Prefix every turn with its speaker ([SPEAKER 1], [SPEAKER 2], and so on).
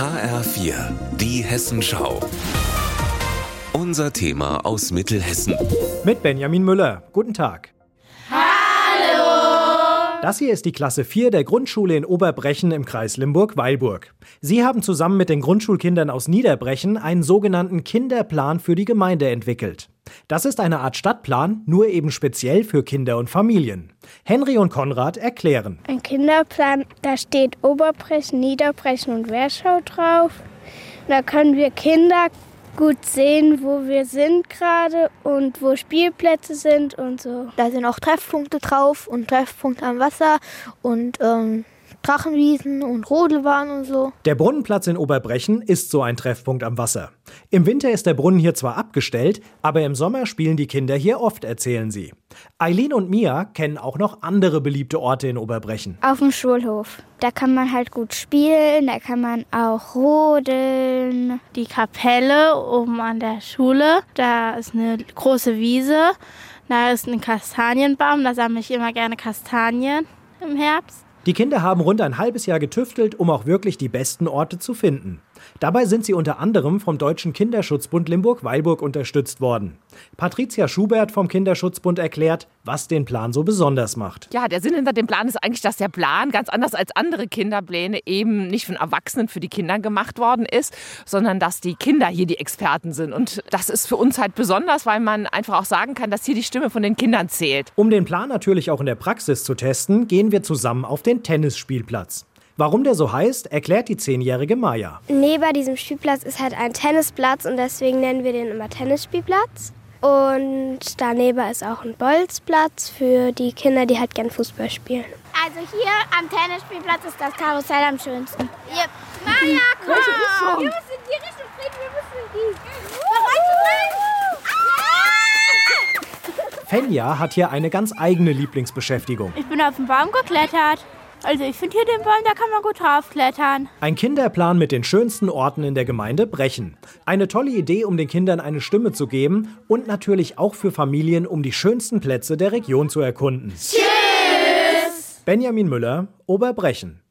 [SPEAKER 1] HR4, die Hessenschau. Unser Thema aus Mittelhessen.
[SPEAKER 2] Mit Benjamin Müller. Guten Tag. Hallo! Das hier ist die Klasse 4 der Grundschule in Oberbrechen im Kreis Limburg-Weilburg. Sie haben zusammen mit den Grundschulkindern aus Niederbrechen einen sogenannten Kinderplan für die Gemeinde entwickelt. Das ist eine Art Stadtplan, nur eben speziell für Kinder und Familien. Henry und Konrad erklären.
[SPEAKER 3] Ein Kinderplan, da steht Oberbrechen, Niederbrechen und Werschau drauf. Da können wir Kinder gut sehen, wo wir sind gerade und wo Spielplätze sind und so.
[SPEAKER 4] Da sind auch Treffpunkte drauf und Treffpunkte am Wasser und ähm, Drachenwiesen und Rodelbahn und so.
[SPEAKER 2] Der Brunnenplatz in Oberbrechen ist so ein Treffpunkt am Wasser. Im Winter ist der Brunnen hier zwar abgestellt, aber im Sommer spielen die Kinder hier oft, erzählen sie. Eileen und Mia kennen auch noch andere beliebte Orte in Oberbrechen.
[SPEAKER 3] Auf dem Schulhof. Da kann man halt gut spielen, da kann man auch rodeln.
[SPEAKER 5] Die Kapelle oben an der Schule, da ist eine große Wiese. Da ist ein Kastanienbaum, da sammle ich immer gerne Kastanien im Herbst.
[SPEAKER 2] Die Kinder haben rund ein halbes Jahr getüftelt, um auch wirklich die besten Orte zu finden. Dabei sind sie unter anderem vom Deutschen Kinderschutzbund Limburg-Weilburg unterstützt worden. Patricia Schubert vom Kinderschutzbund erklärt, was den Plan so besonders macht.
[SPEAKER 6] Ja, der Sinn hinter dem Plan ist eigentlich, dass der Plan ganz anders als andere Kinderpläne eben nicht von Erwachsenen für die Kinder gemacht worden ist, sondern dass die Kinder hier die Experten sind. Und das ist für uns halt besonders, weil man einfach auch sagen kann, dass hier die Stimme von den Kindern zählt.
[SPEAKER 2] Um den Plan natürlich auch in der Praxis zu testen, gehen wir zusammen auf den Tennisspielplatz. Warum der so heißt, erklärt die zehnjährige Maya.
[SPEAKER 3] Neben diesem Spielplatz ist halt ein Tennisplatz und deswegen nennen wir den immer Tennisspielplatz. Und daneben ist auch ein Bolzplatz für die Kinder, die halt gern Fußball spielen.
[SPEAKER 7] Also hier am Tennisspielplatz ist das Karussell am schönsten.
[SPEAKER 3] Yep.
[SPEAKER 7] Maya, komm! Wir müssen die Richtung fliegen, wir müssen in die.
[SPEAKER 2] Uh! Fenja hat hier eine ganz eigene Lieblingsbeschäftigung.
[SPEAKER 5] Ich bin auf den Baum geklettert. Also ich finde hier den Baum, da kann man gut draufklettern.
[SPEAKER 2] Ein Kinderplan mit den schönsten Orten in der Gemeinde Brechen. Eine tolle Idee, um den Kindern eine Stimme zu geben und natürlich auch für Familien, um die schönsten Plätze der Region zu erkunden. Tschüss! Benjamin Müller, Oberbrechen.